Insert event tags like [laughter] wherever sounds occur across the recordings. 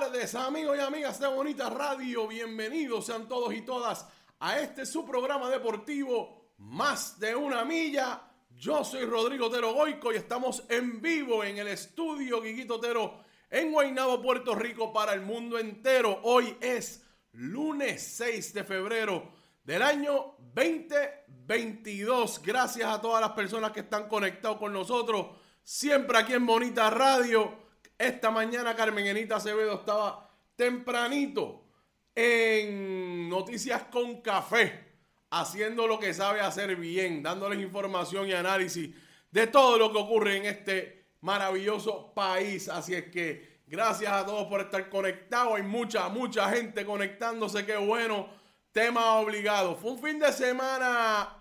Tardes, amigos y amigas de Bonita Radio. Bienvenidos sean todos y todas a este su programa deportivo Más de una milla. Yo soy Rodrigo Otero Goico y estamos en vivo en el estudio Guiguito Otero en Guaynabo, Puerto Rico, para el mundo entero. Hoy es lunes 6 de febrero del año 2022. Gracias a todas las personas que están conectados con nosotros, siempre aquí en Bonita Radio. Esta mañana Carmen Enita Acevedo estaba tempranito en Noticias con Café, haciendo lo que sabe hacer bien, dándoles información y análisis de todo lo que ocurre en este maravilloso país. Así es que gracias a todos por estar conectados. Hay mucha, mucha gente conectándose. Qué bueno. Tema obligado. Fue un fin de semana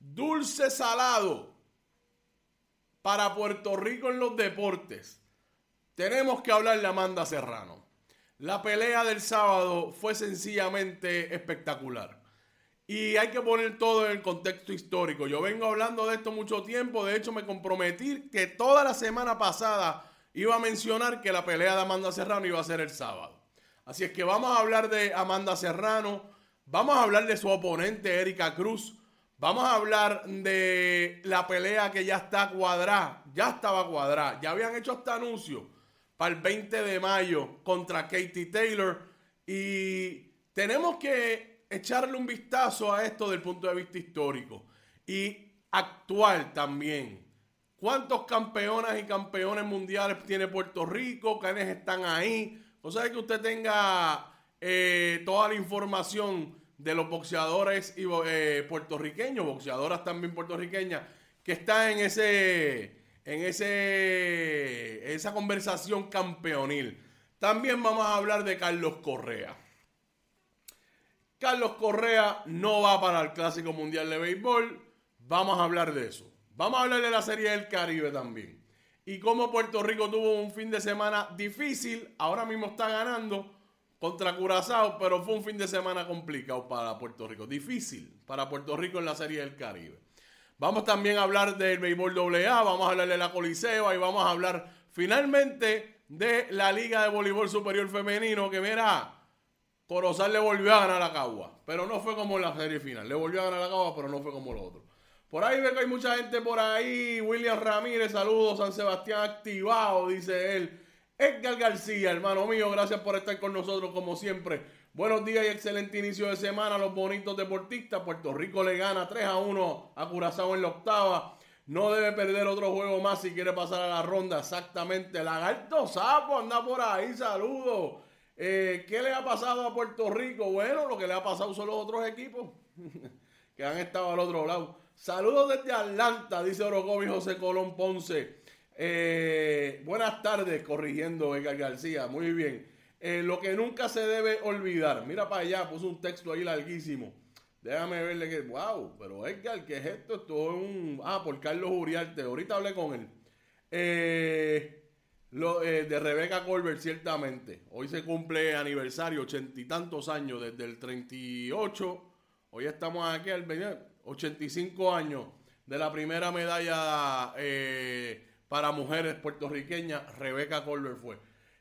dulce salado para Puerto Rico en los deportes. Tenemos que hablar de Amanda Serrano. La pelea del sábado fue sencillamente espectacular. Y hay que poner todo en el contexto histórico. Yo vengo hablando de esto mucho tiempo. De hecho, me comprometí que toda la semana pasada iba a mencionar que la pelea de Amanda Serrano iba a ser el sábado. Así es que vamos a hablar de Amanda Serrano. Vamos a hablar de su oponente, Erika Cruz. Vamos a hablar de la pelea que ya está cuadrada. Ya estaba cuadrada. Ya habían hecho hasta anuncio para el 20 de mayo contra Katie Taylor. Y tenemos que echarle un vistazo a esto del punto de vista histórico y actual también. ¿Cuántos campeonas y campeones mundiales tiene Puerto Rico? ¿Quiénes están ahí? O sea, que usted tenga eh, toda la información de los boxeadores y, eh, puertorriqueños, boxeadoras también puertorriqueñas, que están en ese en ese, esa conversación campeonil. También vamos a hablar de Carlos Correa. Carlos Correa no va para el Clásico Mundial de Béisbol. Vamos a hablar de eso. Vamos a hablar de la Serie del Caribe también. Y cómo Puerto Rico tuvo un fin de semana difícil. Ahora mismo está ganando contra Curazao, pero fue un fin de semana complicado para Puerto Rico. Difícil para Puerto Rico en la Serie del Caribe. Vamos también a hablar del béisbol AA, vamos a hablar de la Coliseo y vamos a hablar finalmente de la Liga de Voleibol Superior Femenino, que mira, Corozal le volvió a ganar a Cagua, pero no fue como en la serie final. Le volvió a ganar a Cagua, pero no fue como lo otro. Por ahí ve que hay mucha gente por ahí. William Ramírez, saludos. San Sebastián activado, dice él. Edgar García, hermano mío, gracias por estar con nosotros como siempre. Buenos días y excelente inicio de semana los bonitos deportistas. Puerto Rico le gana 3 a 1 a Curazao en la octava. No debe perder otro juego más si quiere pasar a la ronda. Exactamente. Lagarto Sapo anda por ahí. Saludos. Eh, ¿Qué le ha pasado a Puerto Rico? Bueno, lo que le ha pasado son los otros equipos [laughs] que han estado al otro lado. Saludos desde Atlanta, dice Orocovi José Colón Ponce. Eh, buenas tardes, corrigiendo Edgar García. Muy bien. Eh, lo que nunca se debe olvidar. Mira para allá, puso un texto ahí larguísimo. Déjame verle que, wow, pero Edgar, ¿qué es esto? Esto es un. Ah, por Carlos Uriarte. Ahorita hablé con él. Eh, eh, de Rebeca Colbert, ciertamente. Hoy se cumple aniversario, ochenta y tantos años, desde el 38. Hoy estamos aquí al 85 años de la primera medalla para mujeres puertorriqueñas. Rebeca Colbert fue.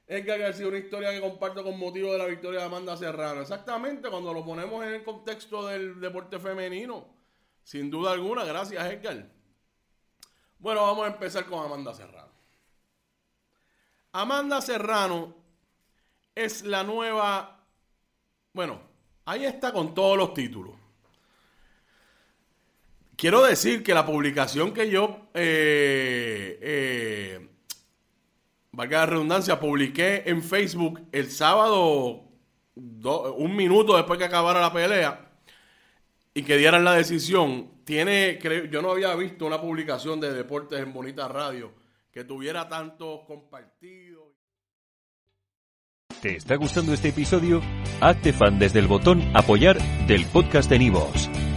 Edgar García, una historia que comparto con motivo de la victoria de Amanda Serrano. Exactamente, cuando lo ponemos en el contexto del deporte femenino. Sin duda alguna, gracias Edgar. Bueno, vamos a empezar con Amanda Serrano. Amanda Serrano es la nueva. Bueno, ahí está con todos los títulos. Quiero decir que la publicación que yo, eh, eh, valga la redundancia, publiqué en Facebook el sábado, un minuto después que acabara la pelea y que dieran la decisión, tiene, yo no había visto una publicación de deportes en Bonita Radio que tuviera tantos compartidos. ¿Te está gustando este episodio? Hazte fan desde el botón apoyar del podcast de Nivos.